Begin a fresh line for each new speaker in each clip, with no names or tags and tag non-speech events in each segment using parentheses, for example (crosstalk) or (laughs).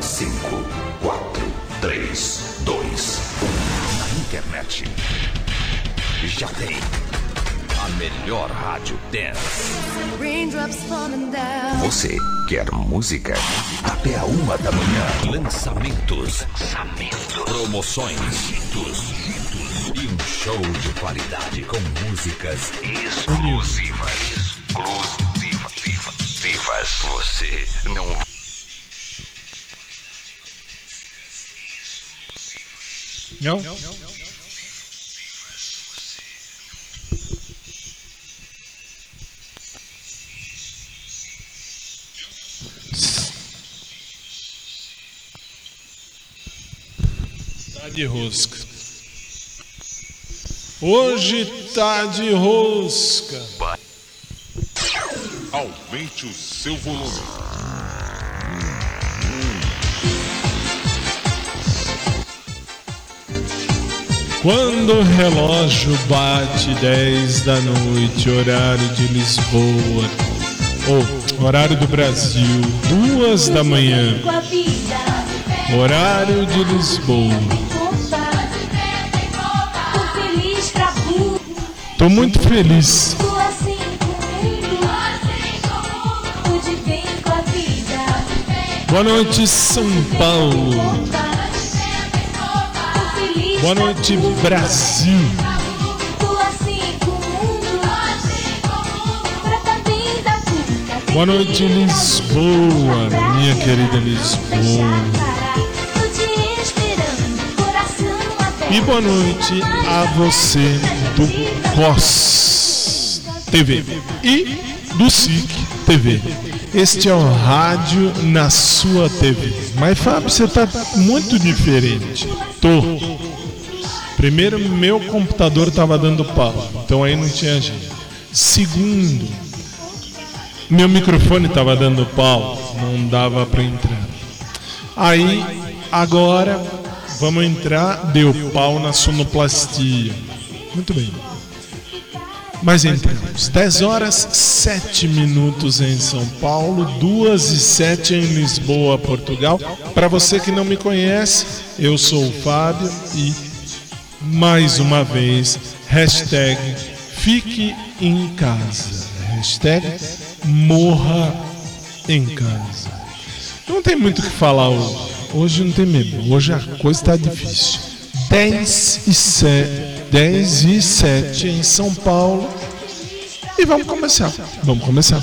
5, 4, 3, 2, 1. Na internet. Já tem a melhor rádio dance. Você quer música? Até a uma da manhã. Lançamentos. Lançamentos. Promoções. E um show de qualidade com músicas exclusivas. Exclusivas. Você não
Não? Tá de rosca. Hoje tá de rosca.
Aumente o seu volume.
Quando o relógio bate 10 da noite, horário de Lisboa, ou horário do Brasil, duas da manhã, horário de Lisboa. Tô muito feliz. Boa noite, São Paulo. Boa noite, Brasil. Boa noite, Lisboa, minha querida Lisboa. E boa noite a você do COS TV e do SIC TV. Este é o rádio na sua TV. Mas Fábio, você tá muito diferente. Tô. Primeiro, meu computador estava dando pau, então aí não tinha jeito. Segundo, meu microfone estava dando pau, não dava para entrar. Aí, agora, vamos entrar, deu pau na sonoplastia. Muito bem. Mas entramos. 10 horas 7 minutos em São Paulo, 2 e 7 em Lisboa, Portugal. Para você que não me conhece, eu sou o Fábio e mais uma vez, hashtag fique em casa, hashtag morra em casa. Não tem muito o que falar hoje. Hoje não tem mesmo. Hoje a coisa está difícil. 10 e 7, 10 e 7 em São Paulo. E vamos começar. Vamos começar.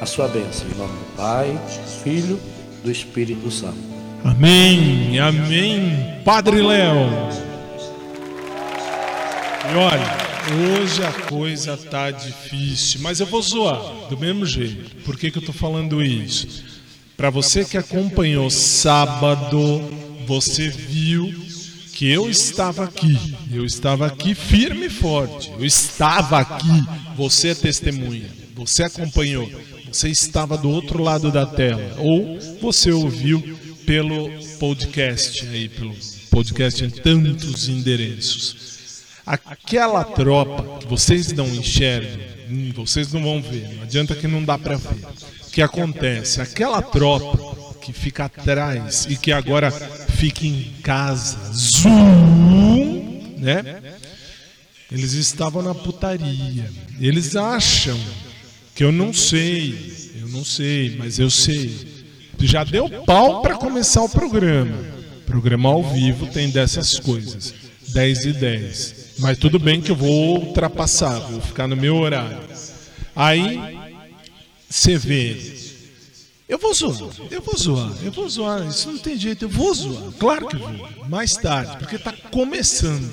a sua bênção. Em nome do Pai, Filho, do Espírito Santo.
Amém, amém. Padre Léo. E olha, hoje a coisa tá difícil, mas eu vou zoar do mesmo jeito. Por que, que eu tô falando isso? Para você que acompanhou sábado, você viu que eu estava aqui, eu estava aqui firme e forte, eu estava aqui, você é testemunha, você acompanhou, você estava do outro lado da tela, ou você ouviu pelo podcast aí, pelo podcast em tantos endereços. Aquela tropa que vocês não enxergam, hum, vocês não vão ver, não adianta que não dá para ver. O que acontece? Aquela tropa que fica atrás e que agora fica em casa, zoom, né? Eles estavam na putaria. Eles acham que eu não sei, eu não sei, mas eu sei. Já deu pau para começar o programa. Programa ao vivo tem dessas coisas. 10 e 10. Mas tudo bem que eu vou ultrapassar, vou ficar no meu horário. Aí você vê eu vou zoar, eu vou zoar, eu vou zoar, isso não tem jeito, eu vou zoar, claro que vou, mais tarde, porque está começando,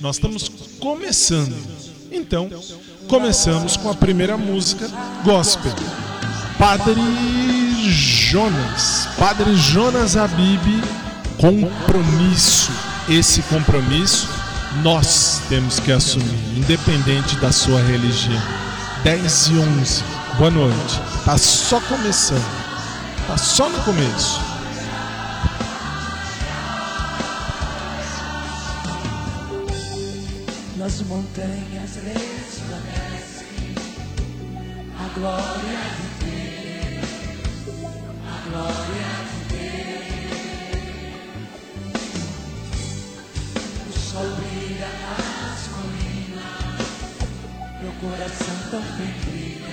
nós estamos começando. Então, começamos com a primeira música, Gospel, Padre Jonas, Padre Jonas Abib, compromisso, esse compromisso nós temos que assumir, independente da sua religião. 10 e 11, boa noite, está só começando. Tá só no começo.
Nas montanhas resplandece a glória de Deus, a glória de Deus. O sol brilha nas colinas, meu coração tão feliz.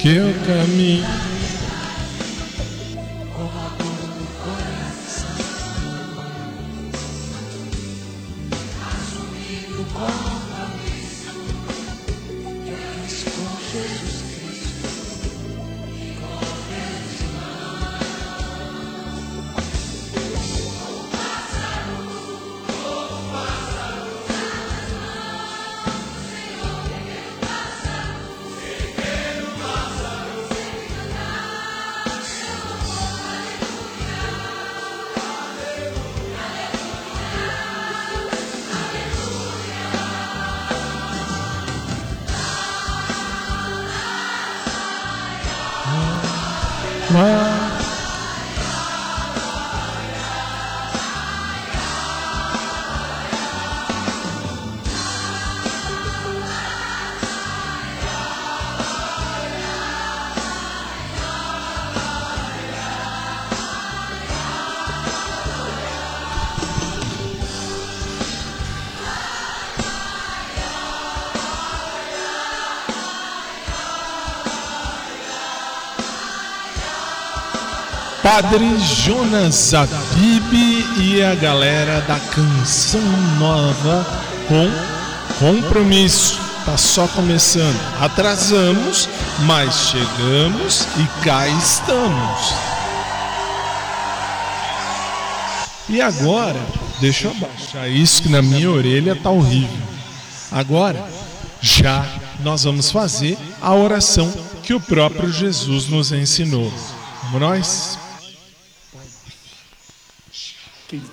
Que eu caminho. Padre Jonas Abib e a galera da Canção Nova com compromisso. Tá só começando. Atrasamos, mas chegamos e cá estamos. E agora, deixa eu abaixar isso que na minha orelha tá horrível. Agora, já nós vamos fazer a oração que o próprio Jesus nos ensinou. Vamos nós?
que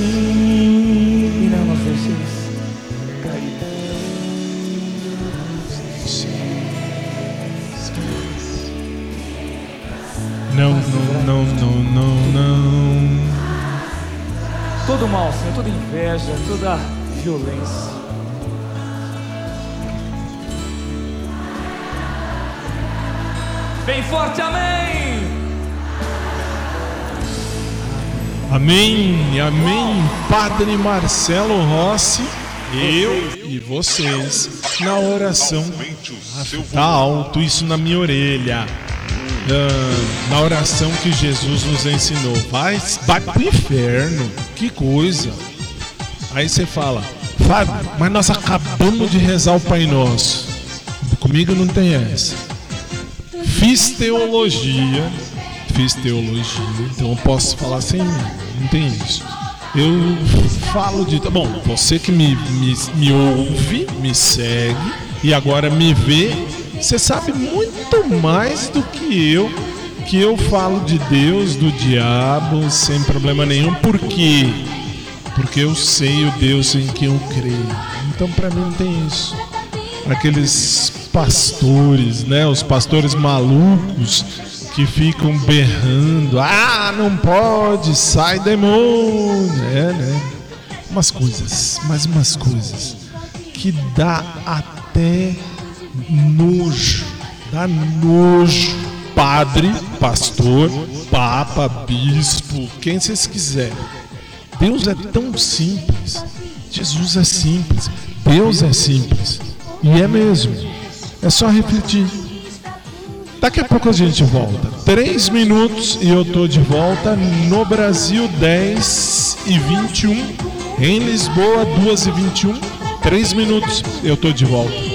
assim irán
los deseos.
Não, não, não, não, não, não.
Todo mal, Senhor, toda inveja, toda violência. Bem forte, amém!
Amém, amém, Padre Marcelo Rossi, eu e vocês na oração.
Seu
Tá alto isso na minha orelha. Ah, na oração que Jesus nos ensinou. Vai, vai pro inferno. Que coisa. Aí você fala, Fábio, mas nós acabamos de rezar o Pai Nosso. Comigo não tem essa. Fiz teologia. Fiz teologia, então eu posso falar mim. Não tem isso. Eu falo de. Bom, você que me, me, me ouve, me segue e agora me vê, você sabe muito mais do que eu, que eu falo de Deus, do diabo, sem problema nenhum. Por quê? Porque eu sei o Deus em que eu creio. Então pra mim não tem isso. Aqueles pastores, né? Os pastores malucos que ficam berrando. Ah, não pode, sai demônio. É, né? Umas coisas, mais umas coisas que dá até nojo. Dá nojo. Padre, pastor, papa, bispo, quem vocês quiserem. Deus é tão simples. Jesus é simples. Deus é simples. E é mesmo. É só refletir. Daqui a pouco a gente volta. Três minutos e eu tô de volta no Brasil 10 e 21. Em Lisboa 2 e 21. Três minutos eu tô de volta.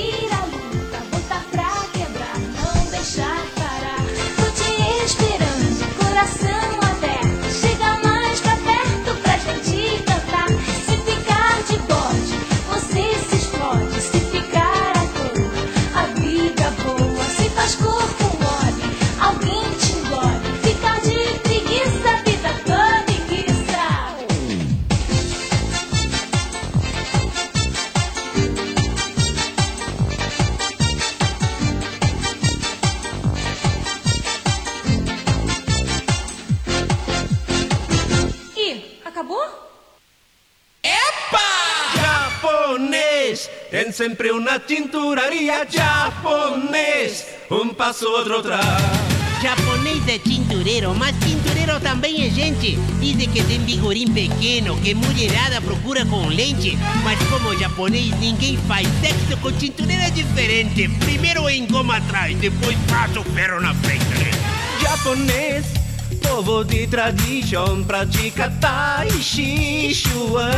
Sempre una tinturaria japonês. Um passo, outro atrás.
Japonês é tintureiro, mas tintureiro também é gente. Dizem que tem vigorim pequeno, que mulherada procura com lente. Mas como japonês, ninguém faz sexo com tintureiro é diferente. Primeiro engoma atrás, depois passa o ferro na frente.
Japonês, povo de tradição, pratica Tai Chi Chuan.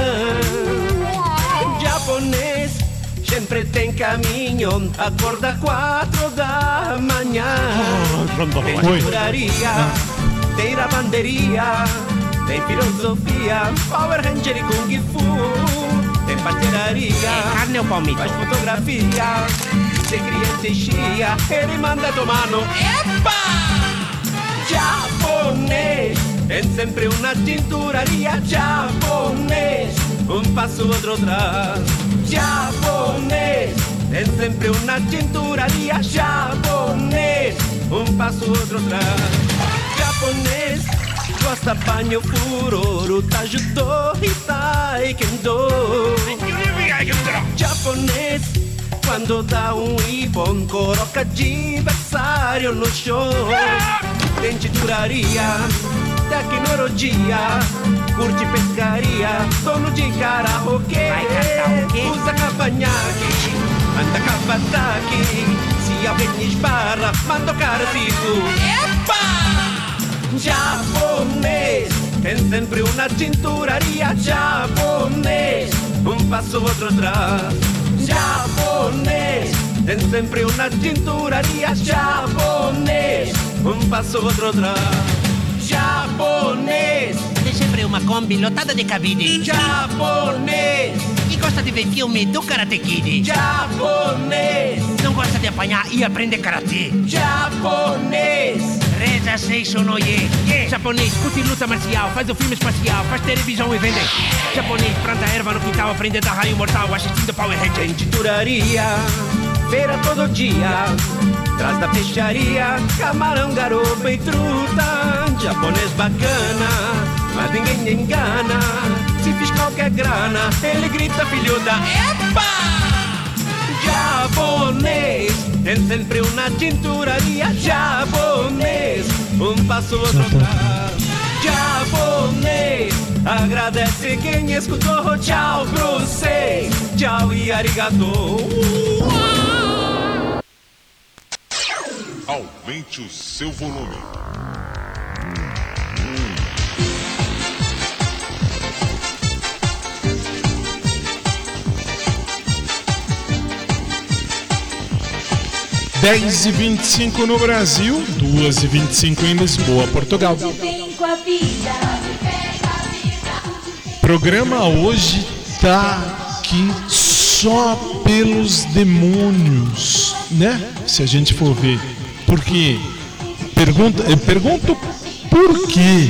Japonês, sempre tem caminho, acorda quatro da manhã. Tem
Oi.
curaria, tem lavanderia, tem filosofia, Power Ranger e Kung Fu. Tem pastelaria,
Carne ou palmito?
faz fotografia, tem criança e chia, ele manda tomar no EPA! Japonês, tem sempre uma tinturaria japonês, um passo outro atrás. Japonês, tem sempre uma tinturaria japonês, um passo outro atrás. Japonês, gosta banho furoro, tajudo e taekwondo. Japonês, quando dá um ibon, coloca adversário no chão. Tem titularia, tecnologia, curte pescaria, dono de karaokê. Usa cavanhaque, anda cavataque, se alguém esbarra, manda o cara fico. Japonês, tem sempre uma tinturaria japonês, um passo outro atrás. Japonês, tem sempre uma tinturaria japonês, um passo outro atrás. Japonês,
Tem sempre uma Kombi lotada de cabide.
japonês,
E gosta de ver filme do Karate Kid.
japonês,
Não gosta de apanhar e aprender karatê.
japonês.
Reza Seisho no Ye. Japonês, curte luta marcial, faz o filme espacial, faz televisão e vende. Japonês, planta erva no quintal, aprende da raio mortal, assistindo Power Ranger.
Titularia, feira todo dia. Traz da peixaria, camarão, garopa e truta. Japonês bacana, mas ninguém engana. se fiz qualquer grana, ele grita filho da EPA! Japonês, tem sempre uma tinturaria japonês, um passo outro tá. Japonês, agradece quem escutou, tchau sei, tchau e arigato.
Aumente o seu volume.
10 e 25 no Brasil, 2 e 25 em Lisboa, Portugal.
Vem com a vida.
programa hoje tá aqui só pelos demônios, né? Se a gente for ver. Por quê? Pergunta, eu pergunto por quê?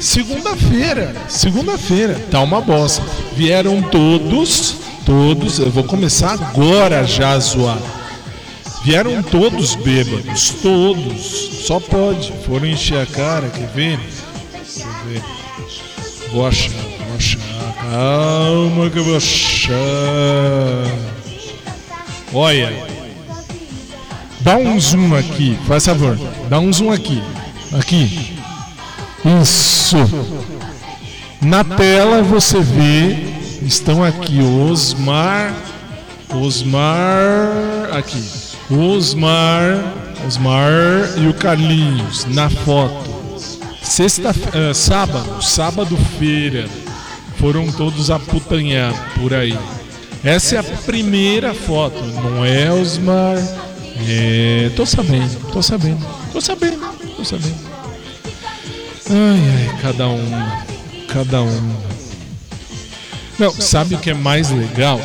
Segunda-feira, segunda-feira, tá uma bosta. Vieram todos, todos, eu vou começar agora já a zoar. Vieram todos bêbados, todos. Só pode. Foram encher a cara, quer ver? Deixa eu ver. Vou achar, vou achar. Calma que eu vou achar. Olha. Dá um zoom aqui, faz favor. Dá um zoom aqui. Aqui. Isso. Na tela você vê. Estão aqui Osmar. Osmar. Aqui. Osmar. Osmar e o Carlinhos na foto. Sexta, eh, sábado, sábado feira, foram todos aputanhar por aí. Essa é a primeira foto, não é Osmar? É, tô sabendo, tô sabendo, tô sabendo, tô sabendo. Ai, ai, cada um, cada um. Não, sabe o que é mais legal?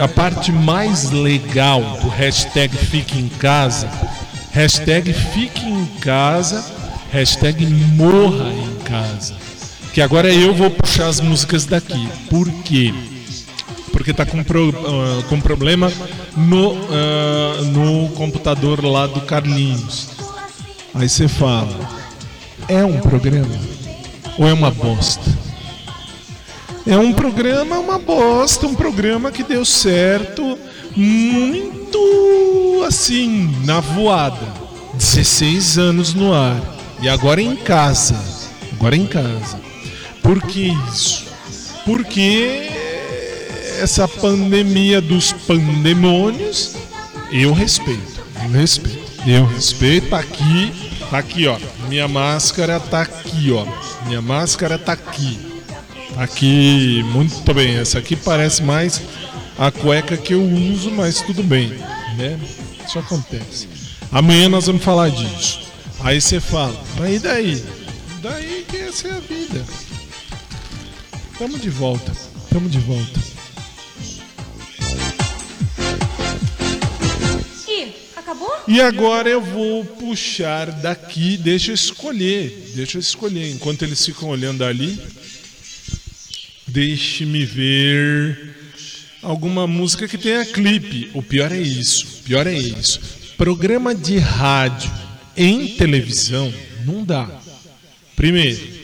A parte mais legal do hashtag Fique em Casa, hashtag Fique em Casa, hashtag Morra em Casa. Que agora eu vou puxar as músicas daqui. Por quê? Porque tá com, pro, ah, com problema no, ah, no computador lá do Carlinhos. Aí você fala, é um programa ou é uma bosta? É um programa, uma bosta, um programa que deu certo muito assim, na voada. 16 anos no ar. E agora em casa. Agora em casa. Por que isso? Porque essa pandemia dos pandemônios, eu respeito. Eu respeito. Eu respeito. Tá aqui. Tá aqui, ó. Minha máscara tá aqui, ó. Minha máscara tá aqui. Tá aqui. Muito bem. Essa aqui parece mais a cueca que eu uso, mas tudo bem. Né? Isso acontece. Amanhã nós vamos falar disso. Aí você fala, mas e daí? Daí que essa é a vida. Tamo de volta. Tamo de volta.
Acabou?
E agora eu vou puxar daqui, deixa eu escolher, deixa eu escolher. Enquanto eles ficam olhando ali, deixe-me ver alguma música que tenha clipe. O pior é isso, pior é isso. Programa de rádio em televisão não dá. Primeiro,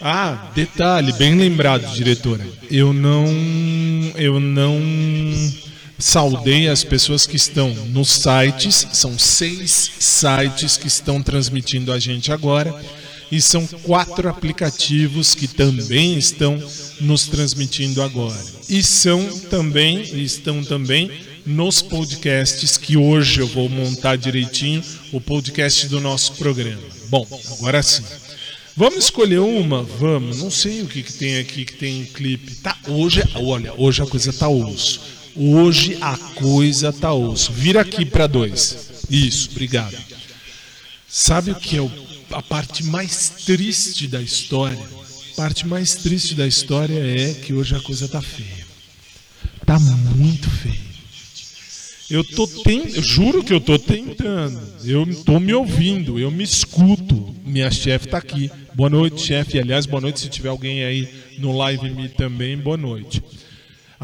ah, detalhe, bem lembrado, diretora. Eu não, eu não saudei as pessoas que estão nos sites. São seis sites que estão transmitindo a gente agora. E são quatro aplicativos que também estão nos transmitindo agora. E são também, estão também nos podcasts que hoje eu vou montar direitinho o podcast do nosso programa. Bom, agora sim. Vamos escolher uma? Vamos. Não sei o que, que tem aqui que tem clipe. Tá, hoje, olha, hoje a coisa tá osso. Hoje a coisa tá osso. Vira aqui para dois. Isso, obrigado. Sabe o que é a parte mais triste da história? A parte mais triste da história é que hoje a coisa tá feia. Tá muito feia. Eu tô ten... eu juro que eu tô tentando. Eu tô me ouvindo, eu me escuto. Minha chefe tá aqui. Boa noite, chefe. Aliás, boa noite se tiver alguém aí no live me também. Boa noite.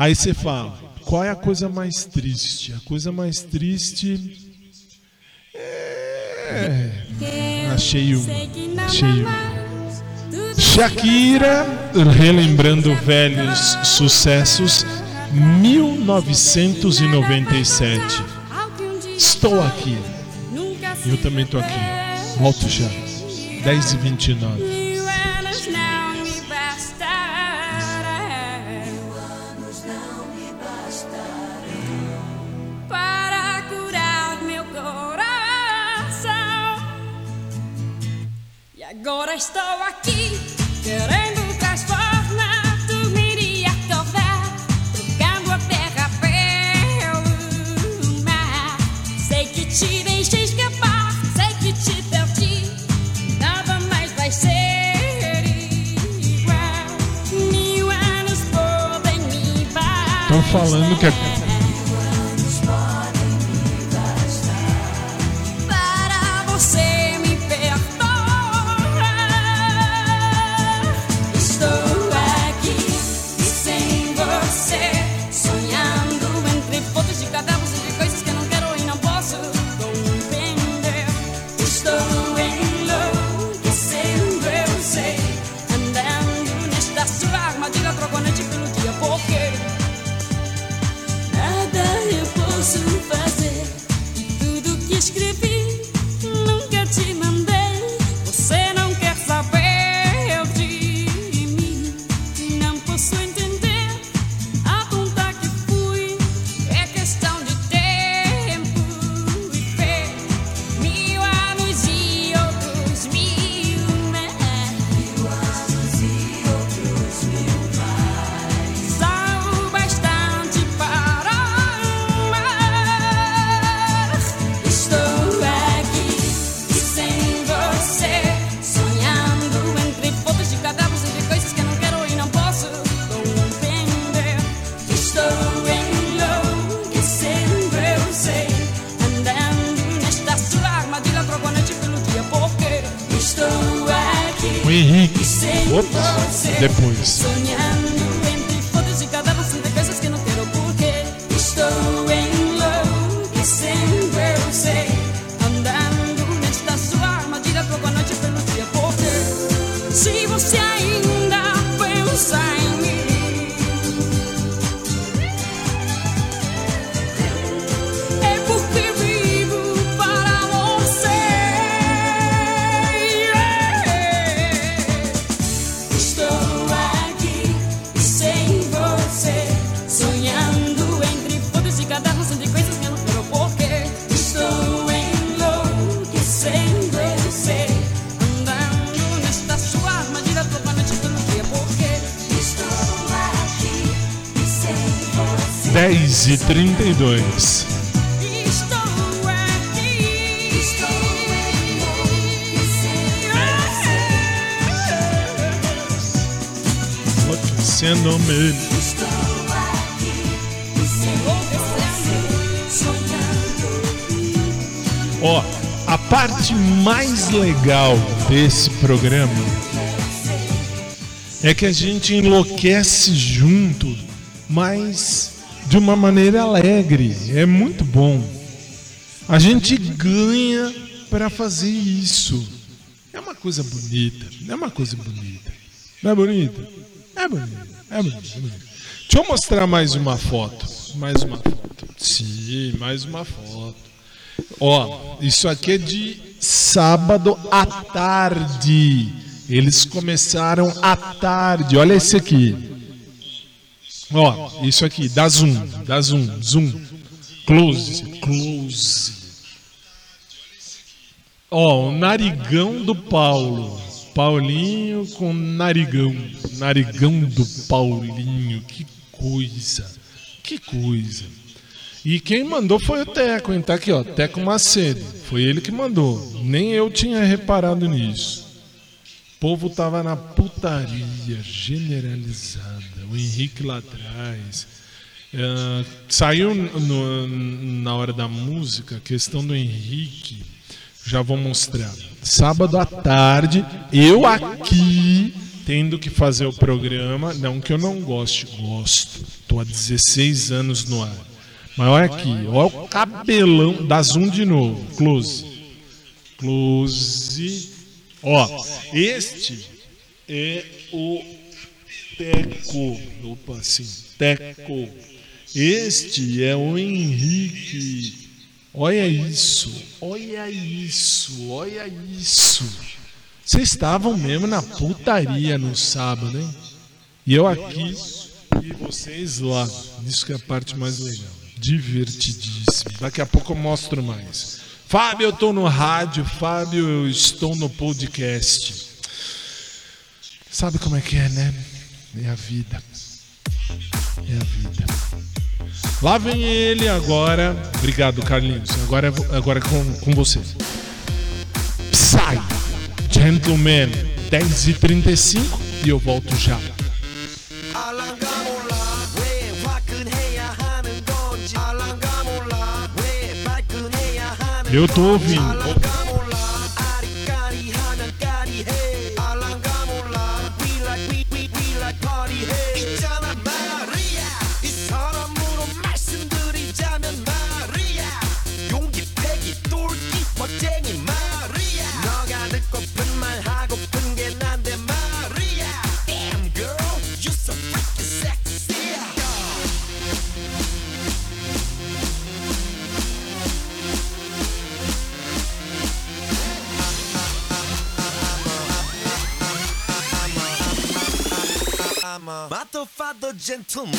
Aí você fala, qual é a coisa mais triste? A coisa mais triste é Achei uma. Achei uma. Shakira relembrando velhos sucessos 1997. Estou aqui. Eu também estou aqui. Volto já. 10 e 29 falando
estou enlouquecendo, eu você.
10 e 32
Estou aqui, estou
Enlouquecendo-me. Ó, a parte mais legal desse programa é que a gente enlouquece junto, mas de uma maneira alegre. É muito bom. A gente ganha para fazer isso. É uma coisa bonita. É uma coisa bonita. Não é bonita? É bonita. É bonita. É bonita. Deixa eu mostrar mais uma foto. Mais uma foto. Sim, mais uma foto. Ó, isso aqui é de sábado à tarde. Eles começaram à tarde. Olha esse aqui. Ó, isso aqui, dá zoom, dá zoom, zoom. Close, close. Ó, o narigão do Paulo. Paulinho com narigão. Narigão do Paulinho. Que coisa. Que coisa. E quem mandou foi o Teco, hein? Tá aqui, ó. Teco Macedo. Foi ele que mandou. Nem eu tinha reparado nisso. O povo tava na putaria generalizada. O Henrique lá atrás. Ah, saiu no- na hora da música a questão do Henrique. Já vou mostrar. Sábado à tarde, eu aqui tendo que fazer o programa. Não que eu não goste, gosto. Tô há 16 anos no ar. Mas olha aqui, olha o cabelão. Dá zoom de novo. Close. Close. Ó, este é o Teco. Opa, sim, Teco. Este é o Henrique. Olha isso, olha isso, olha isso. Vocês estavam mesmo na putaria no sábado, hein? E eu aqui e vocês lá. Isso que é a parte mais legal. Divertidíssimo. Daqui a pouco eu mostro mais. Fábio, eu estou no rádio. Fábio, eu estou no podcast. Sabe como é que é, né? É a vida. É a vida. Lá vem ele agora. Obrigado, Carlinhos. Agora, é agora é com, com você. Psy, Gentleman, 10h35 e eu volto já. Eu tô ouvindo.
A motherfucker gentleman.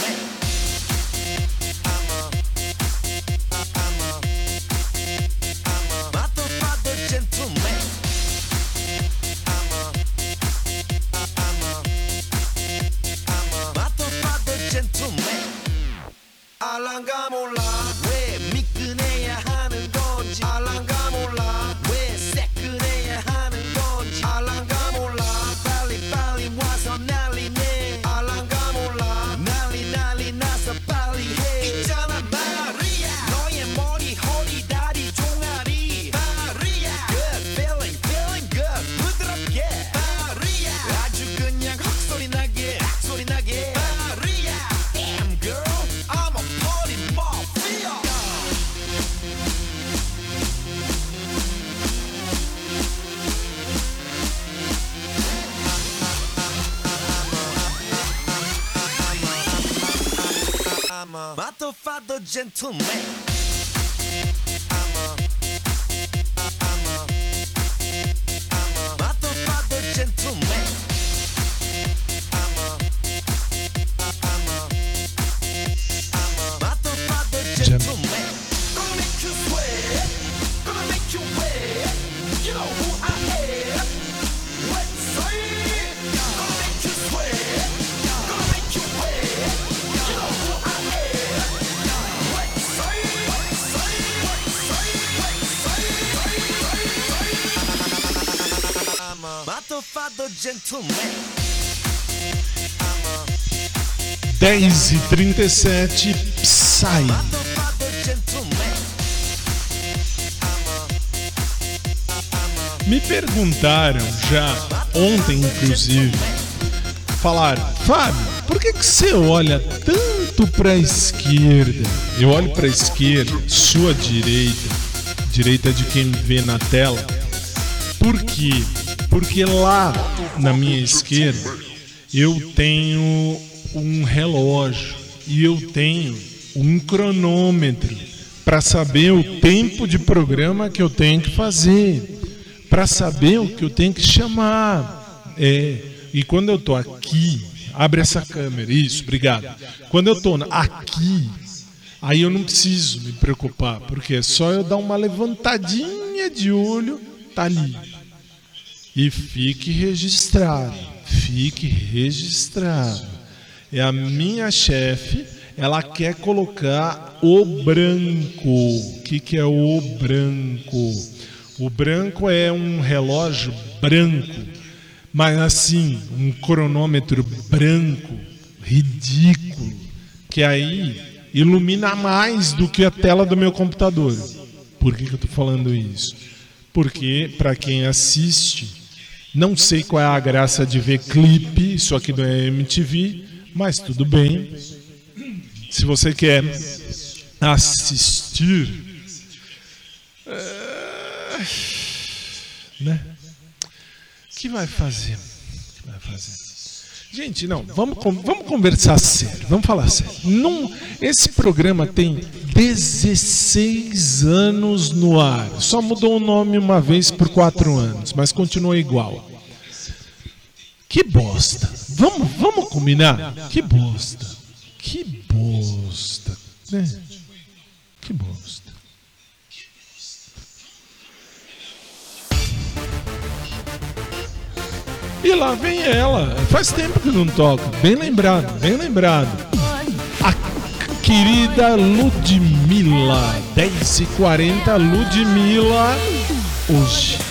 I'm a, I'm a, I'm a motherfucker gentleman. I'm a, I'm a motherfucker gentleman.
10 e 37 Psy.
Motherfucker gentleman.
Me perguntaram já, ontem inclusive, falaram, Fábio, por que, que você olha tanto para a esquerda? Eu olho para a esquerda, sua direita, direita de quem vê na tela. Por quê? Porque lá na minha esquerda eu tenho um relógio e eu tenho um cronômetro para saber o tempo de programa que eu tenho que fazer, para saber o que eu tenho que chamar. É, e quando eu tô aqui, abre essa câmera, isso, obrigado. Quando eu tô aqui, aí eu não preciso me preocupar, porque é só eu dar uma levantadinha de olho, tá ali. E fique registrado, fique registrado. É a minha chefe, ela quer colocar o branco. O que, que é o branco? O branco é um relógio branco, mas assim, um cronômetro branco, ridículo, que aí ilumina mais do que a tela do meu computador. Por que, que eu estou falando isso? Porque, para quem assiste, não sei qual é a graça de ver clipe, isso aqui é MTV, mas tudo bem. Se você quer assistir, é, né? O que vai fazer? Que vai fazer? Gente, não, vamos, vamos conversar sério, vamos falar sério. Esse programa tem 16 anos no ar. Só mudou o nome uma vez por quatro anos, mas continua igual. Que bosta. Vamos, vamos combinar? Que bosta. Que bosta. Né? Que bosta. E lá vem ela. Faz tempo que não toca. Bem lembrado, bem lembrado. A querida Ludmilla. 10h40, Ludmilla. Hoje.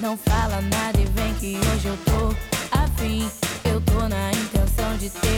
Não fala nada e vem que hoje eu tô afim. Eu tô na intenção de ter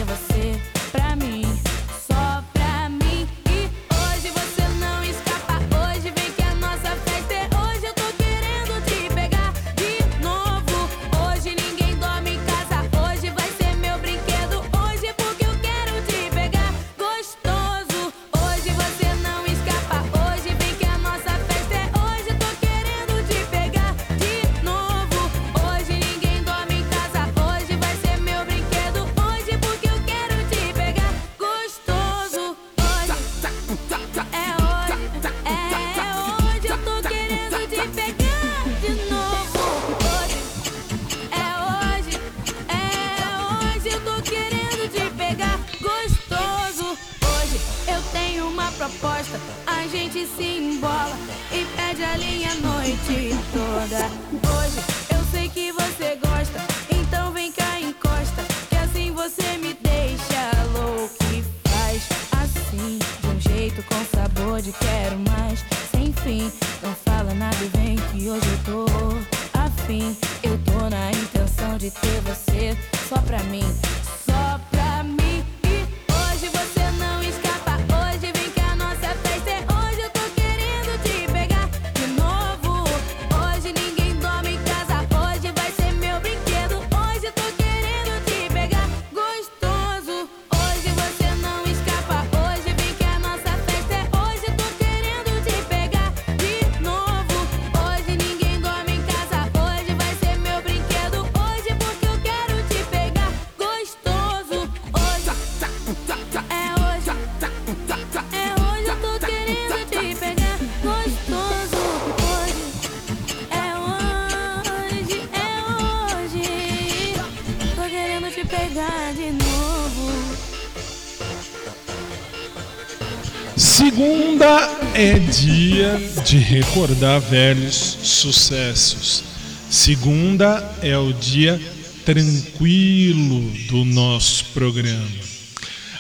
de
recordar velhos sucessos. Segunda é o dia tranquilo do nosso programa.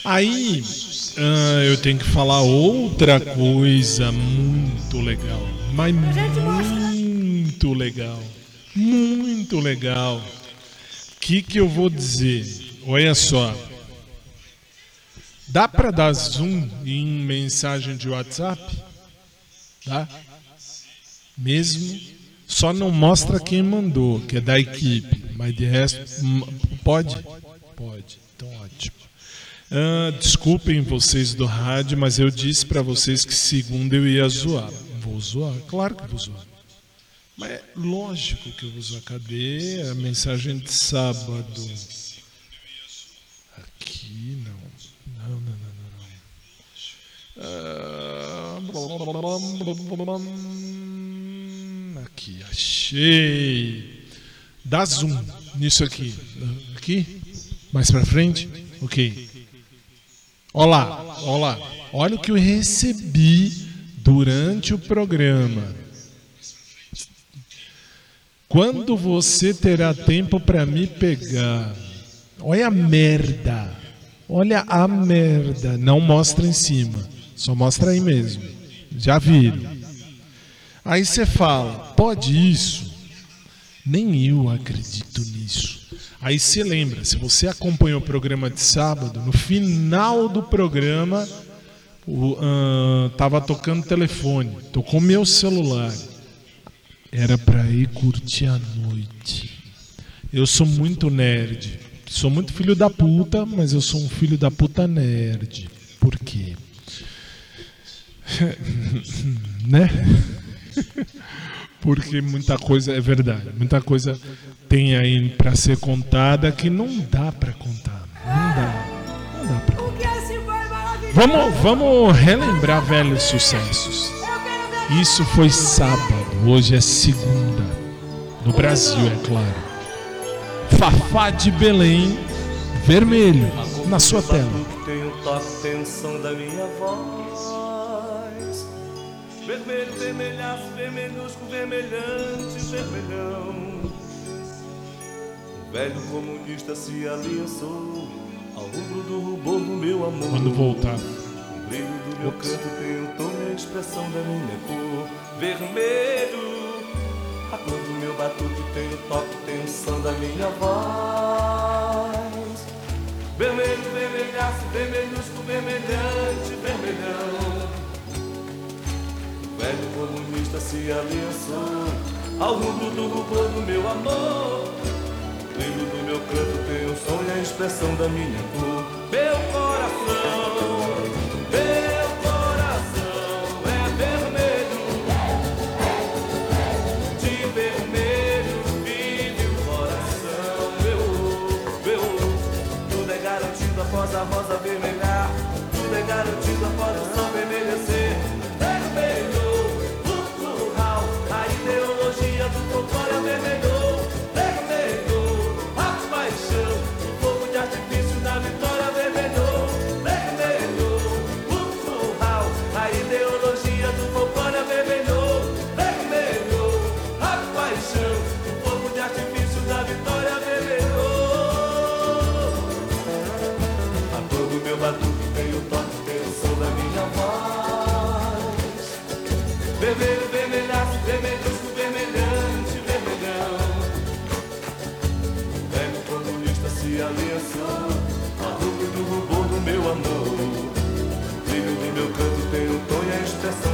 Aí ah, eu tenho que falar outra coisa muito legal, mas muito legal, muito legal. O que que eu vou dizer? Olha só. Dá para dar zoom em mensagem de WhatsApp? Dá? Mesmo? Só não mostra quem mandou, que é da equipe. Mas de resto, hum, pode? Pode. Então ótimo. Ah, desculpem vocês do rádio, mas eu disse para vocês que segunda eu ia zoar. Vou zoar? Claro que vou zoar. Mas é lógico que eu vou zoar. Cadê a mensagem de sábado? Aqui não. Não, não, não, não, não. Ah, Aqui, achei. Dá zoom nisso aqui. Aqui? Mais pra frente? Ok. Olá, olá. Olha o que eu recebi durante o programa. Quando você terá tempo para me pegar? Olha a merda. Olha a merda. Não mostra em cima. Só mostra aí mesmo. Já viram. Aí você fala, pode isso? Nem eu acredito nisso. Aí você lembra, se você acompanhou o programa de sábado, no final do programa o, ahn, tava tocando telefone, tocou meu celular. Era pra ir curtir a noite. Eu sou muito nerd. Sou muito filho da puta, mas eu sou um filho da puta nerd. Por quê? (laughs) né? Porque muita coisa é verdade. Muita coisa tem aí pra ser contada que não dá pra contar. Não dá. Não dá contar. Vamos, vamos relembrar velhos sucessos. Isso foi sábado, hoje é segunda. No Brasil, é claro. Fafá de Belém, vermelho, na sua tela.
Vermelho, vermelhaço, vermelhusco, vermelhante, vermelhão. O velho comunista se aliançou ao rubro do rubor do meu amor.
Quando voltar.
O brilho do meu canto tem o tom e a expressão da minha cor. Vermelho. A cor do meu batuque tem o toque, tem o som da minha voz. Vermelho, vermelhaço, vermelhusco, vermelhante, vermelhão. Velho comunista se aliançou ao rubro do rubor do meu amor. O brilho do meu canto tem o som e a expressão da minha cor. Meu coração, meu coração é vermelho. De vermelho vive o coração meu, meu Tudo é garantido após a rosa vermelhar Tudo é garantido após o sol vermelhecer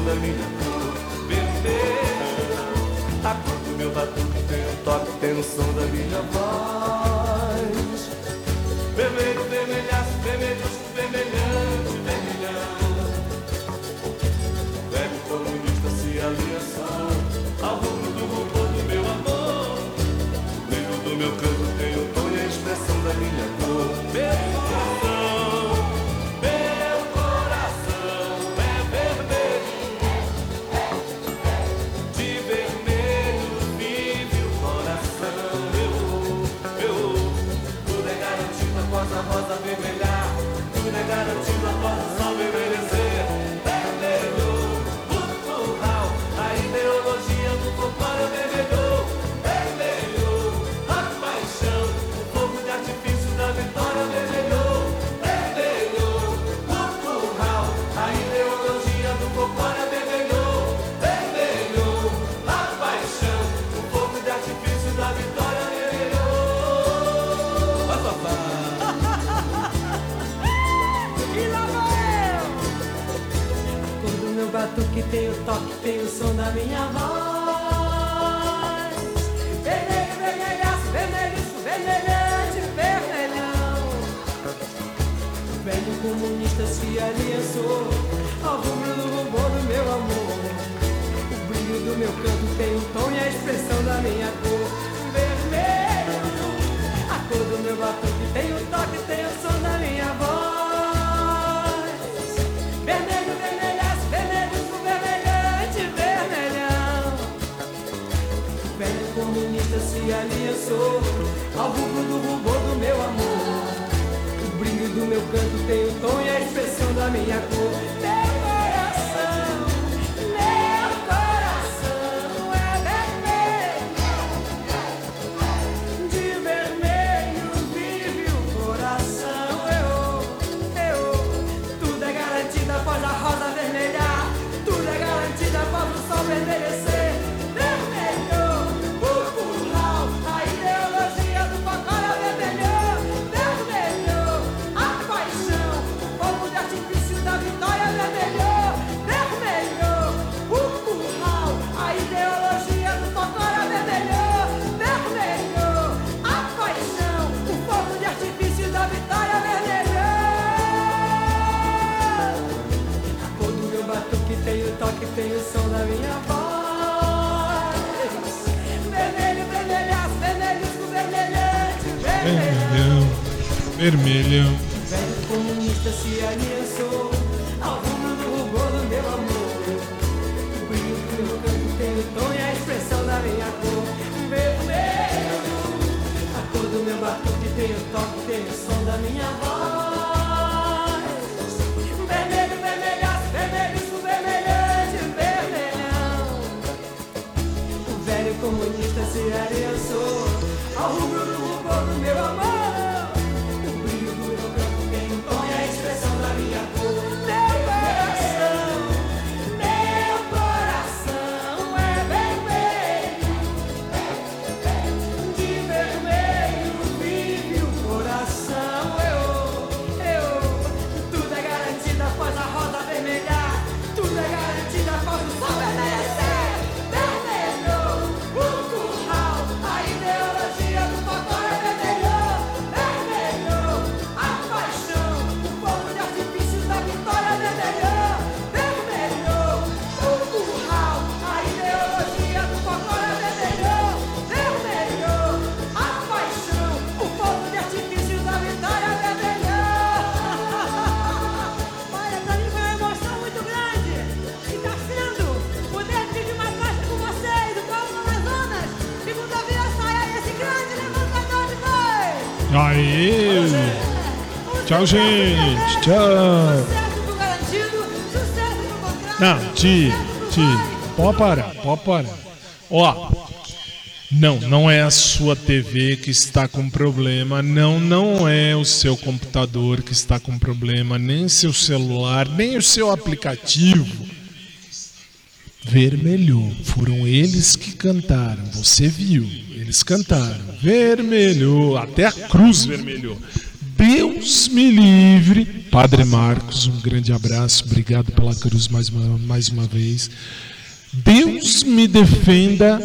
da minha cor Vermelho A cor do meu batuque tem o toque, tem som da minha voz
batuque tem o toque, tem o som da minha voz. Vermelho, vermelhaço, vermelhisco, vermelhante, vermelhão. Velho comunista se aliançou ao rubro do rubor do meu amor. O brilho do meu canto tem o tom e a expressão da minha cor. Vermelho, a cor do meu batuque tem o toque, comunista se aliançou ao rubro do rubor do meu amor. O brilho do meu canto tem o tom e a expressão da minha cor. Vermelho. O velho comunista se rubor amor. O brilho tom e a expressão da minha cor. Vermelho, a cor do meu tem o toque, tem o som da minha voz.
Tchau, gente. Tchau. Não, Ti, Ti, pode parar, pode parar. Ó, não, não é a sua TV que está com problema, não, não é o seu computador que está com problema, nem seu celular, nem o seu aplicativo. Vermelhou, foram eles que cantaram, você viu, eles cantaram. Vermelhou, até a cruz vermelhou. Deus me livre. Padre Marcos, um grande abraço, obrigado pela cruz mais uma, mais uma vez. Deus me defenda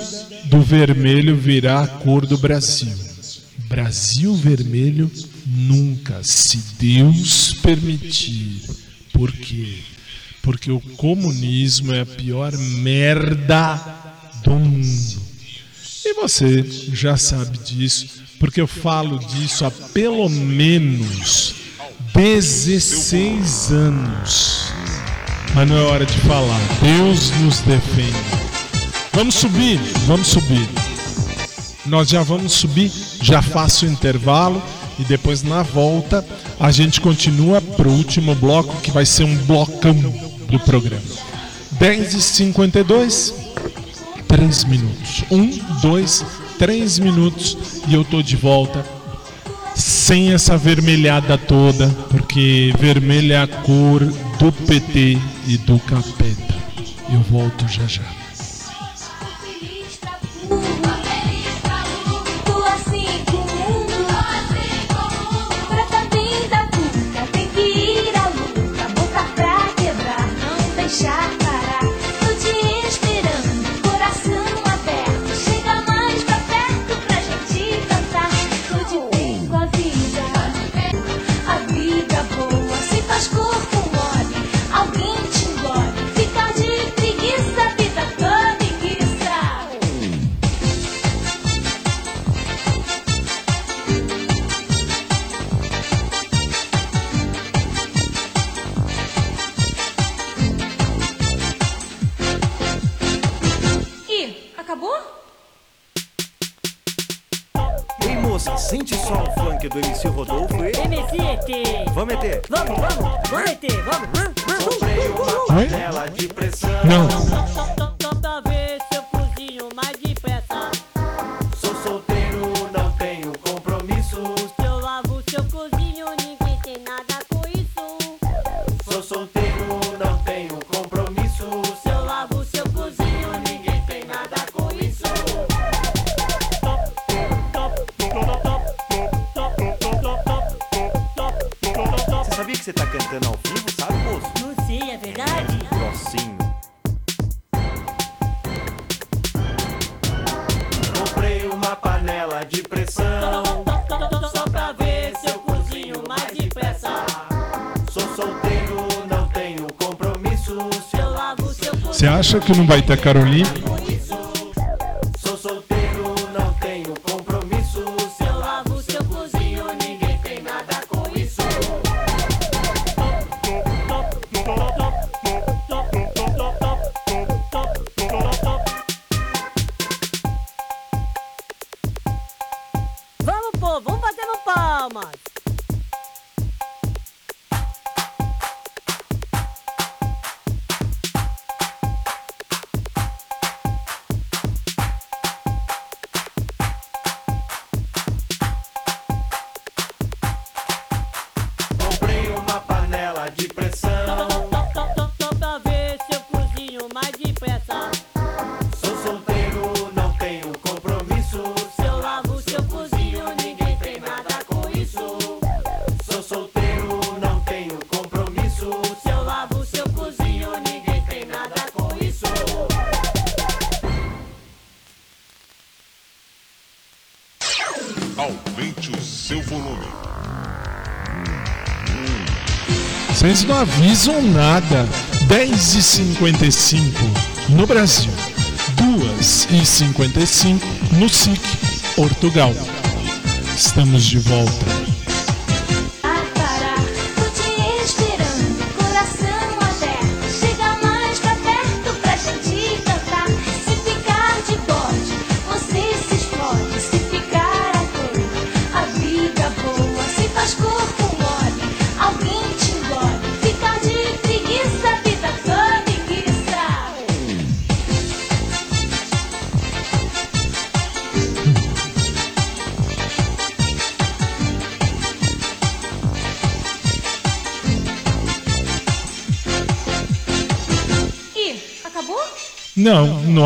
do vermelho virar a cor do Brasil. Brasil vermelho nunca, se Deus permitir. Por quê? Porque o comunismo é a pior merda do mundo. Você já sabe disso, porque eu falo disso há pelo menos 16 anos. Mas não é hora de falar. Deus nos defenda. Vamos subir, vamos subir. Nós já vamos subir, já faço o intervalo e depois na volta a gente continua para o último bloco que vai ser um blocão do programa. 10h52, 3 minutos. 1, 2, 3 minutos e eu tô de volta sem essa vermelhada toda, porque vermelho é a cor do PT e do capeta. Eu volto já já.
Você
acha que não vai ter Caroline?
Não
avisam nada. 10h55 no Brasil. 2h55 no SIC, Portugal. Estamos de volta.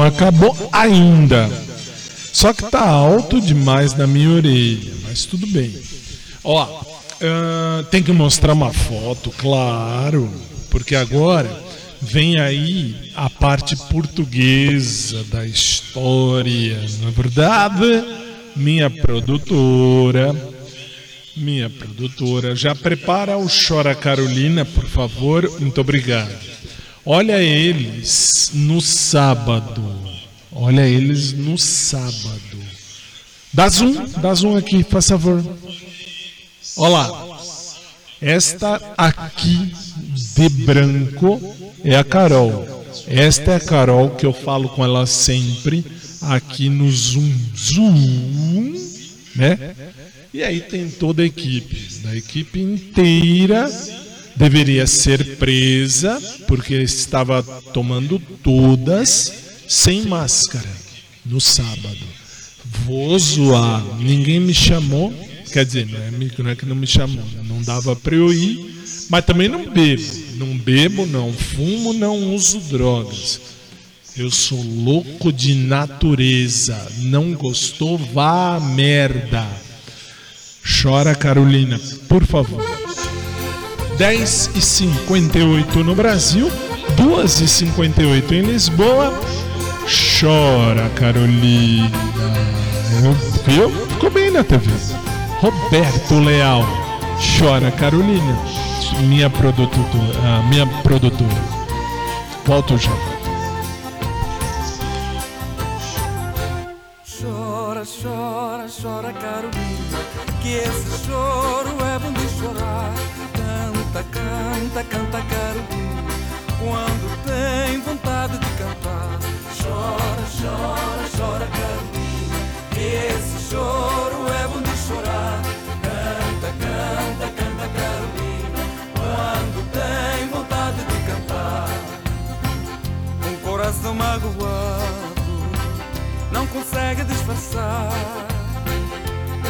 Acabou
ainda. Só que tá alto demais na minha orelha, mas tudo bem. Ó, ah, tem que mostrar uma foto, claro, porque agora vem aí a parte portuguesa da história, não é verdade? Minha produtora, minha produtora, já prepara o Chora Carolina, por favor. Muito obrigado. Olha eles no sábado. Olha eles no sábado. Dá zoom, dá zoom aqui, por favor. Olha lá. Esta aqui de branco é a Carol. Esta é a Carol que eu falo com ela sempre aqui no Zoom. Zoom, né? E aí tem toda a equipe, da equipe inteira deveria ser presa porque estava tomando todas sem máscara no sábado. Vou zoar, ninguém me chamou, quer dizer, não é, não é que não me chamou, não dava para eu ir, mas também não bebo, não bebo, não fumo, não uso drogas. Eu sou louco de natureza, não gostou, vá merda. Chora Carolina, por favor. 10 e 58 no Brasil, 2 e 58 em Lisboa. Chora, Carolina. Eu, viu? Ficou bem na TV. Roberto Leal. Chora, Carolina. Minha produtora. minha produtora. Volto já.
Magoado não consegue disfarçar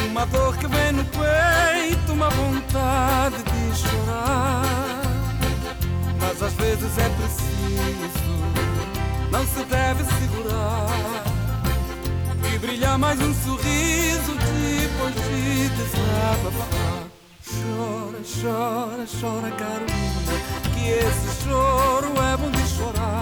uma dor que vem no peito, uma vontade de chorar. Mas às vezes é preciso, não se deve segurar e brilhar mais um sorriso depois de desabafar. Chora, chora, chora, Carolina, que esse choro é bom de chorar.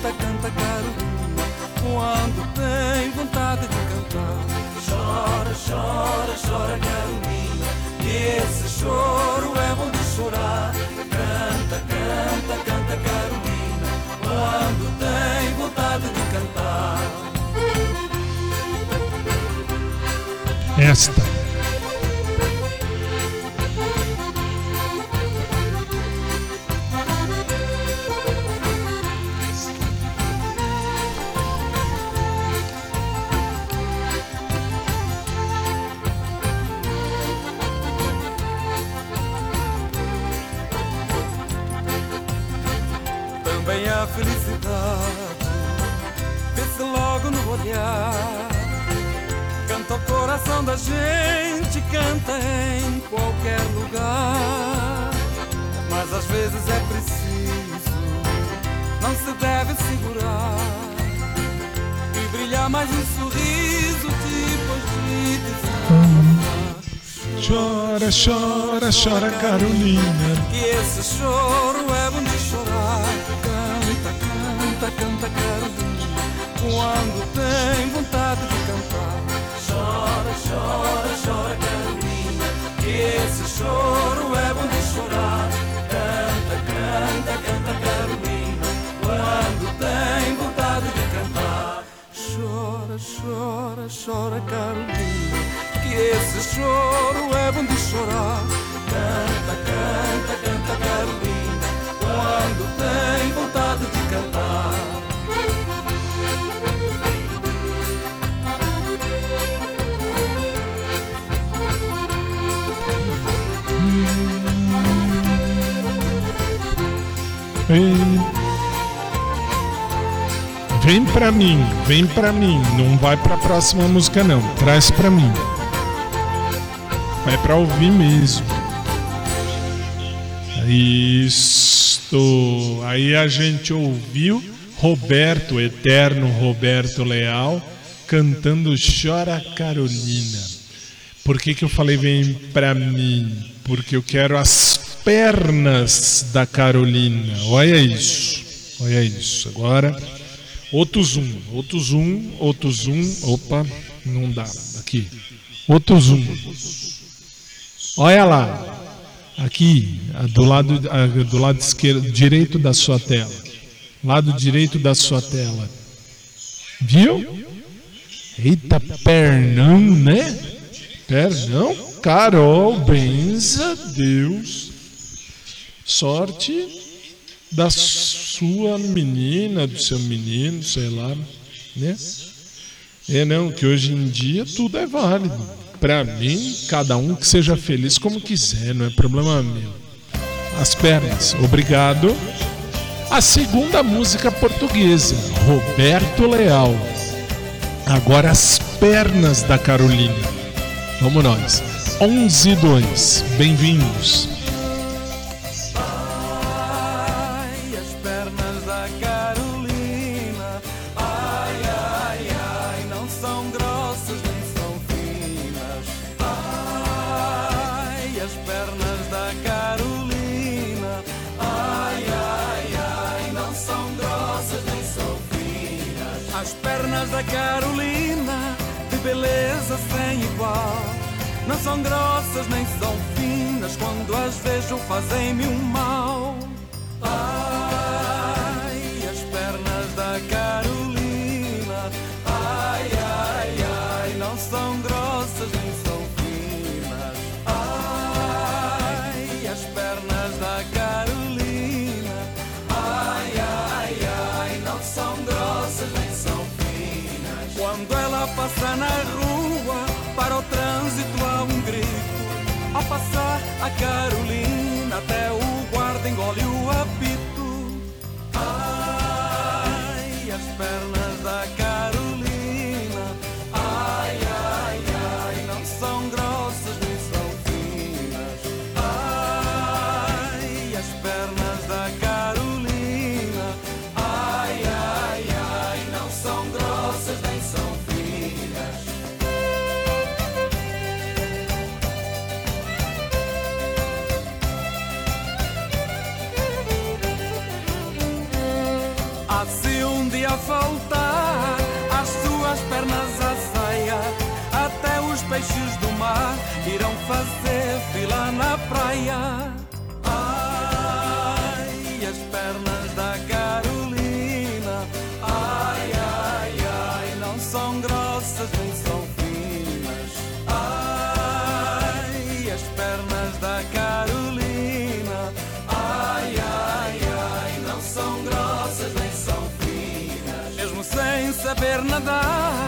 Canta, canta, Carolina, quando tem vontade de cantar. Chora, chora, chora, Carolina, esse choro é bom de chorar. Canta, canta, canta, Carolina, quando tem vontade de cantar.
Esta. Chora, Carolina.
Que esse choro é bom de chorar. Canta, canta, canta, Carolina. Quando tem vontade de cantar. Chora, chora, chora, Carolina. Que esse choro
Vem pra mim, vem pra mim. Não vai pra próxima música, não. Traz pra mim. Vai pra ouvir mesmo. Isto. Aí a gente ouviu Roberto, eterno Roberto Leal, cantando Chora Carolina. Por que, que eu falei vem pra mim? Porque eu quero as pernas da Carolina. Olha isso. Olha isso. Agora, outro zoom, outro zoom, outro zoom. Opa, não dá. Aqui. Outro zoom. Olha lá. Aqui, do lado, do lado esquerdo, direito da sua tela. Lado direito da sua tela. Viu? Eita, pernão, né? Pernão, Carol, benza Deus. Sorte da sua menina, do seu menino, sei lá, né? É não, que hoje em dia tudo é válido. Pra mim, cada um que seja feliz como quiser, não é problema meu. As pernas, obrigado. A segunda música portuguesa, Roberto Leal. Agora as pernas da Carolina. Vamos nós. 11 e 2. Bem-vindos.
São grossas nem são finas, quando as vejo fazem-me um mal. Fazer fila na praia. Ai, as pernas da Carolina, ai, ai, ai, não são grossas nem são finas. Ai, as pernas da Carolina, ai, ai, ai, não são grossas nem são finas. Mesmo sem saber nadar,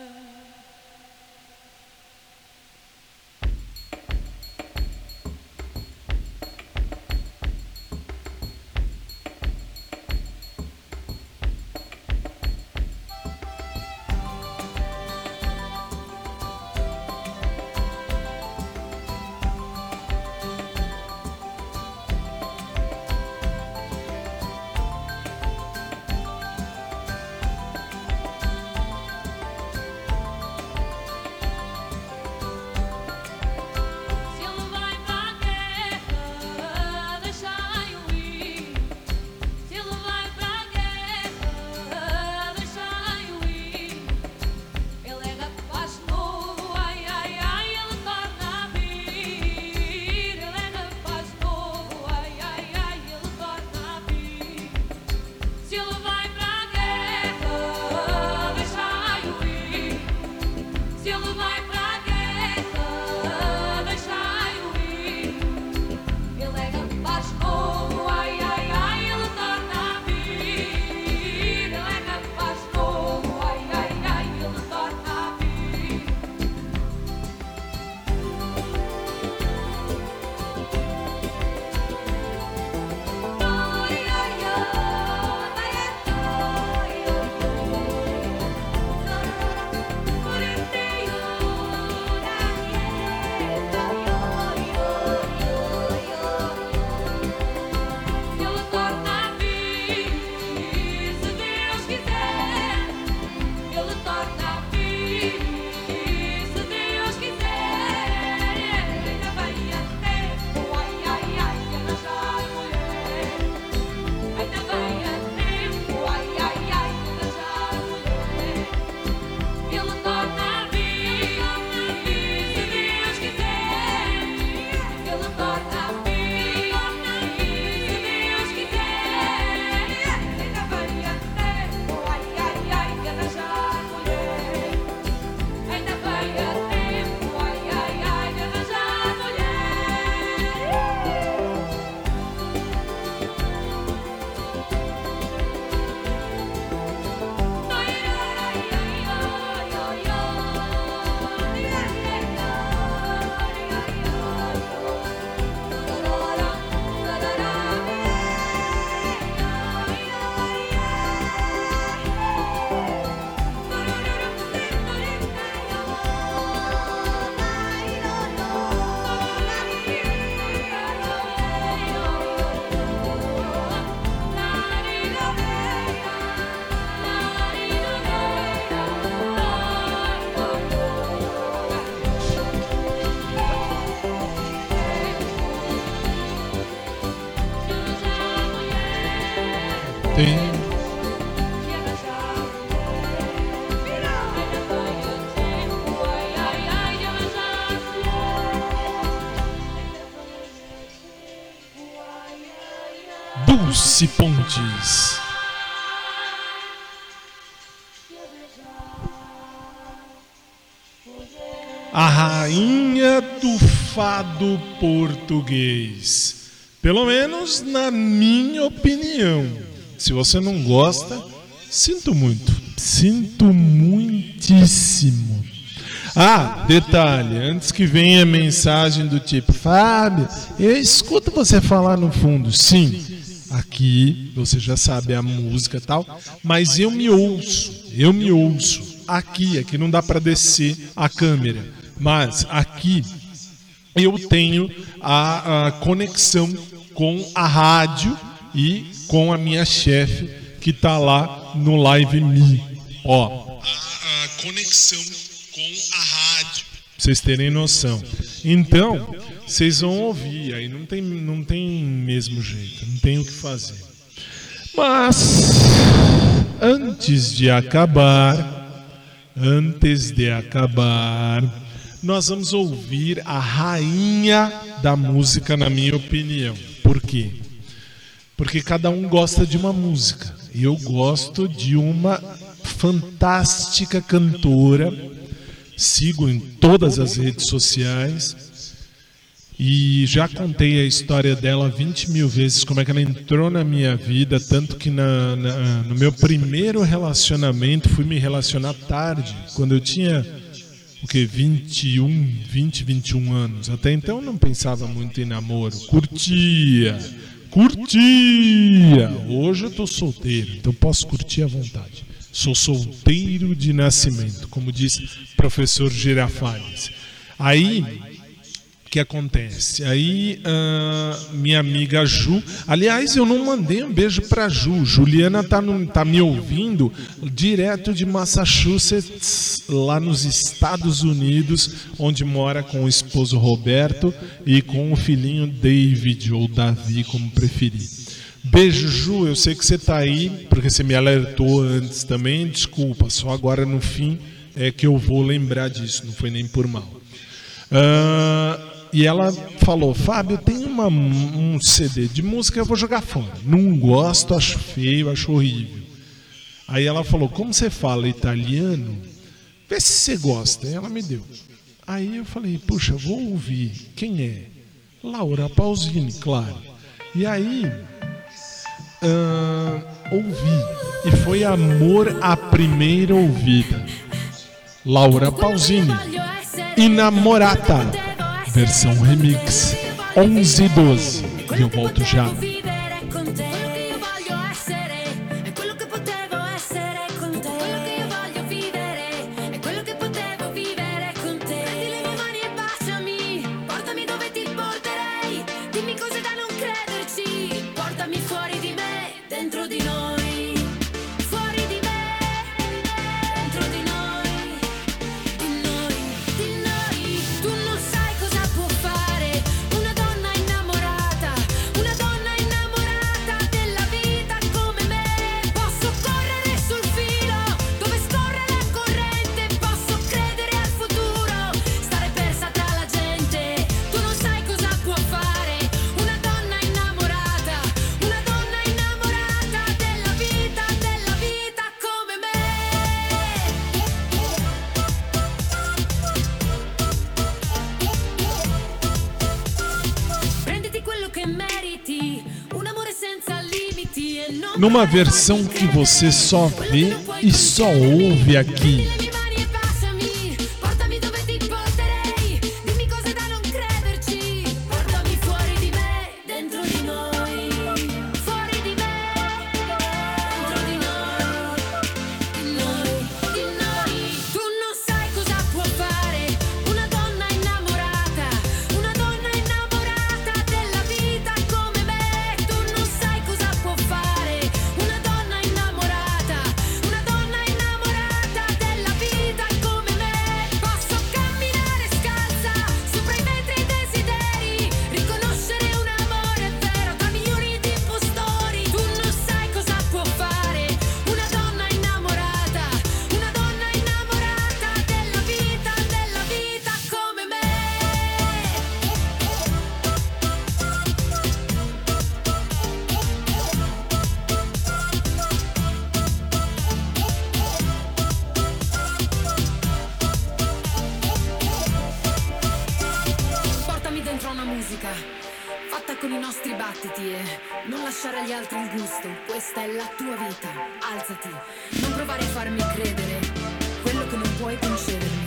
Dulce Pontes. A rainha do fado português. Pelo menos na minha opinião. Se você não gosta, sinto muito. Sinto muitíssimo. Ah, detalhe, antes que venha mensagem do tipo, Fábio, eu escuto você falar no fundo. Sim, aqui você já sabe a música e tal, mas eu me ouço, eu me ouço. Aqui, aqui não dá para descer a câmera, mas aqui eu tenho a, a conexão com a rádio e com a minha chefe que tá lá no Live Me. Ó, a, a conexão com a rádio. Pra vocês terem noção. Então, vocês vão ouvir, aí não tem, não tem mesmo jeito, não tem o que fazer. Mas, antes de acabar, antes de acabar, nós vamos ouvir a rainha da música, na minha opinião. Por quê? Porque cada um gosta de uma música. E eu gosto de uma fantástica cantora. Sigo em todas as redes sociais. E já contei a história dela 20 mil vezes, como é que ela entrou na minha vida, tanto que na, na- no meu primeiro relacionamento fui me relacionar tarde, quando eu tinha o que 21, 20, 21 anos. Até então não pensava muito em namoro, curtia, curtia. Hoje eu tô solteiro, então posso curtir à vontade. Sou solteiro de nascimento, como o professor Girafales. Aí que acontece? Aí, ah, minha amiga Ju. Aliás, eu não mandei um beijo pra Ju. Juliana tá, no- tá me ouvindo direto de Massachusetts, lá nos Estados Unidos, onde mora com o esposo Roberto e com o filhinho David, ou Davi, como preferir. Beijo, Ju. Eu sei que você tá aí, porque você me alertou antes também. Desculpa, só agora no fim é que eu vou lembrar disso, não foi nem por mal. Ah, e ela falou: Fábio, tem uma, um CD de música eu vou jogar fora. Não gosto, acho feio, acho horrível. Aí ela falou: Como você fala italiano? Vê se você gosta. Aí ela me deu. Aí eu falei: Puxa, vou ouvir. Quem é? Laura Pausini, claro. E aí. ah, ouvi. E foi amor à primeira ouvida. Laura Pausini. Inamorata, versão remix 11 e 12. E eu volto já. Numa versão que você só vê e só ouve aqui.
Lasciare agli altri il gusto. Questa è la tua vita. Alzati, non provare a farmi credere quello che non puoi concedermi.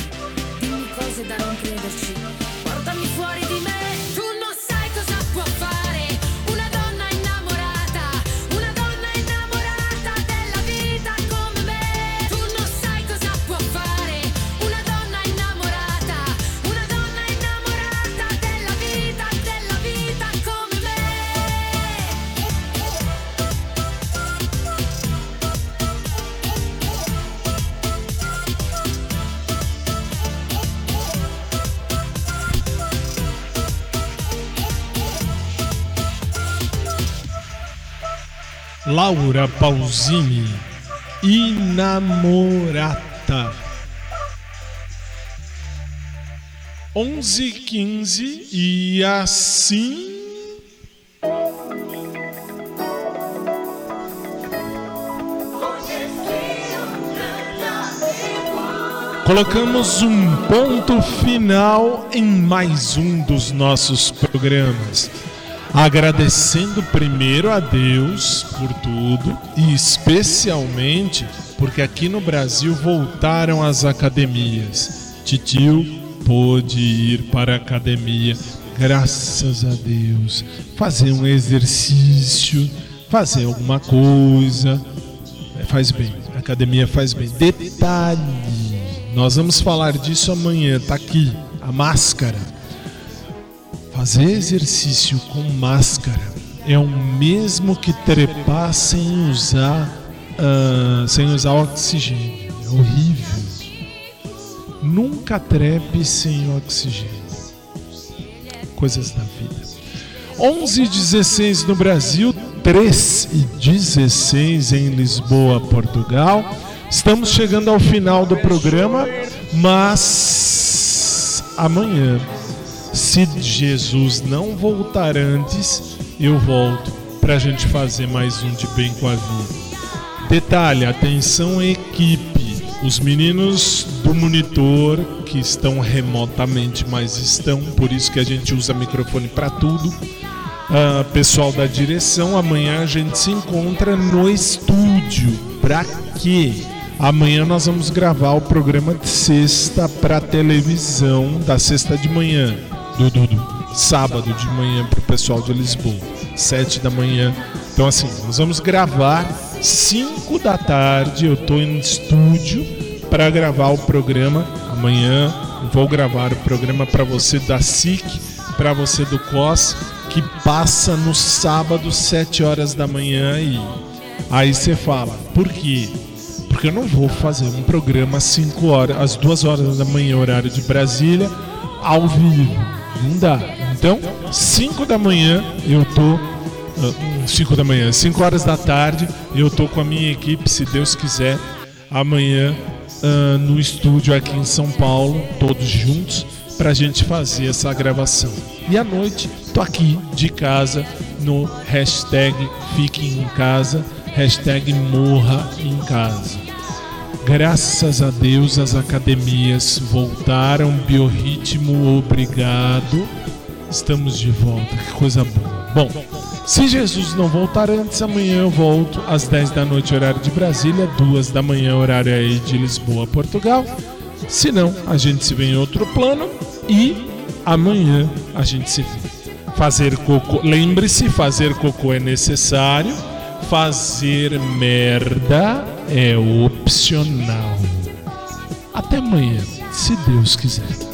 Laura Pausini, Inamorata. 11 15 e assim colocamos um ponto final em mais um dos nossos programas. Agradecendo primeiro a Deus por tudo e especialmente porque aqui no Brasil voltaram as academias. Titio pôde ir para a academia, graças a Deus. Fazer um exercício, fazer alguma coisa. É, Faz bem, a academia faz bem. Detalhe: nós vamos falar disso amanhã, tá aqui, a máscara. Fazer exercício com máscara é o mesmo que trepar sem usar, ah, sem usar oxigênio. É horrível. Nunca trepe sem oxigênio. Coisas da vida. 11 e 16 no Brasil, 3 e 16 em Lisboa, Portugal. Estamos chegando ao final do programa, mas amanhã, se Jesus não voltar antes, eu volto para a gente fazer mais um de bem com a vida. Detalhe, atenção equipe. Os meninos do monitor que estão remotamente, mas estão, por isso que a gente usa microfone para tudo. Ah, pessoal da direção, amanhã a gente se encontra no estúdio. Pra quê? Amanhã nós vamos gravar o programa de sexta para televisão da sexta de manhã, do, do, do sábado de manhã para o pessoal de Lisboa, sete da manhã. Então assim, nós vamos gravar 5 da tarde. Eu tô em estúdio para gravar o programa amanhã. Vou gravar o programa para você da SIC, para você do COS, que passa no sábado, 7 horas da manhã. E aí você fala, por quê? Porque eu não vou fazer um programa às 5 horas, às 2 horas da manhã, horário de Brasília, ao vivo. Não dá. Então, 5 da manhã eu tô 5 da manhã, 5 horas da tarde, eu tô com a minha equipe, se Deus quiser, amanhã ah, no estúdio aqui em São Paulo, todos juntos, pra gente fazer essa gravação. E à noite, tô aqui de casa no hashtag Fiquem em Casa, hashtag Morra em Casa. Graças a Deus as academias voltaram, biorritmo, obrigado. Estamos de volta, que coisa boa. Bom, se Jesus não voltar antes, amanhã eu volto às 10 da noite, horário de Brasília, 2 da manhã, horário aí de Lisboa, Portugal. Se não, a gente se vê em outro plano e amanhã a gente se vê. Fazer cocô, lembre-se, fazer cocô é necessário, fazer merda é opcional. Até amanhã, se Deus quiser.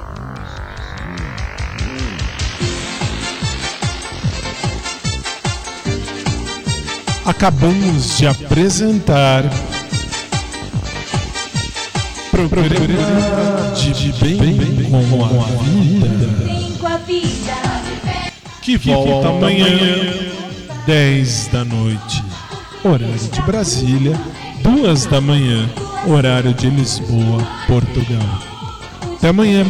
acabamos de apresentar programa de bem,
bem com a vida.
Que volta amanhã. 10 da noite. Horário de Brasília 2 da manhã horário de Lisboa, Portugal. Até amanhã.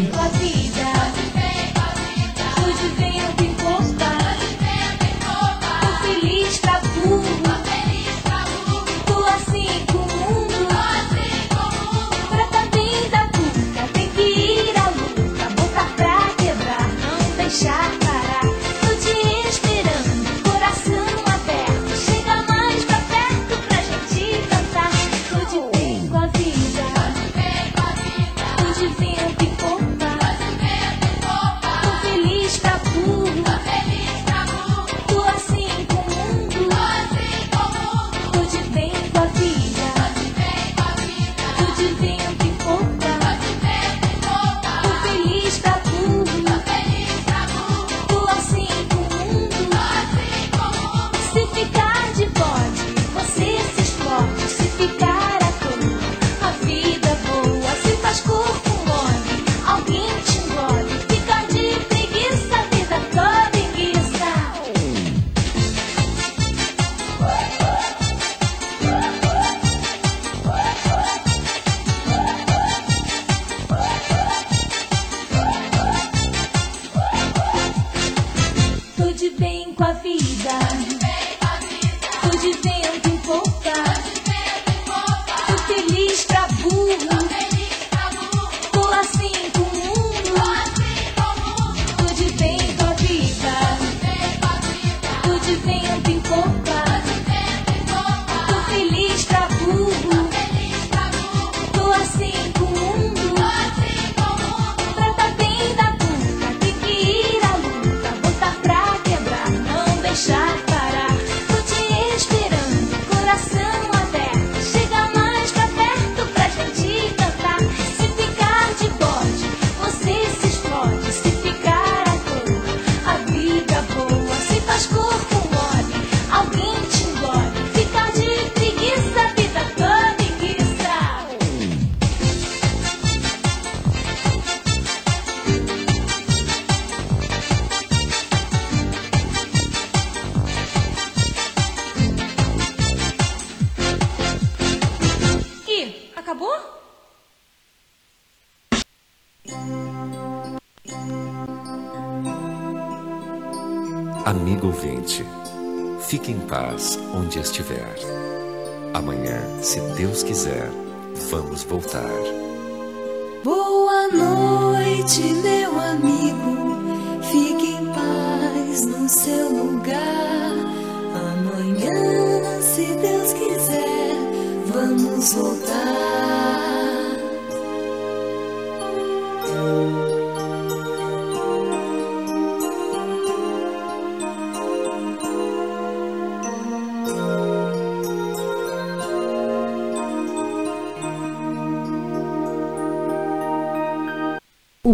voltar.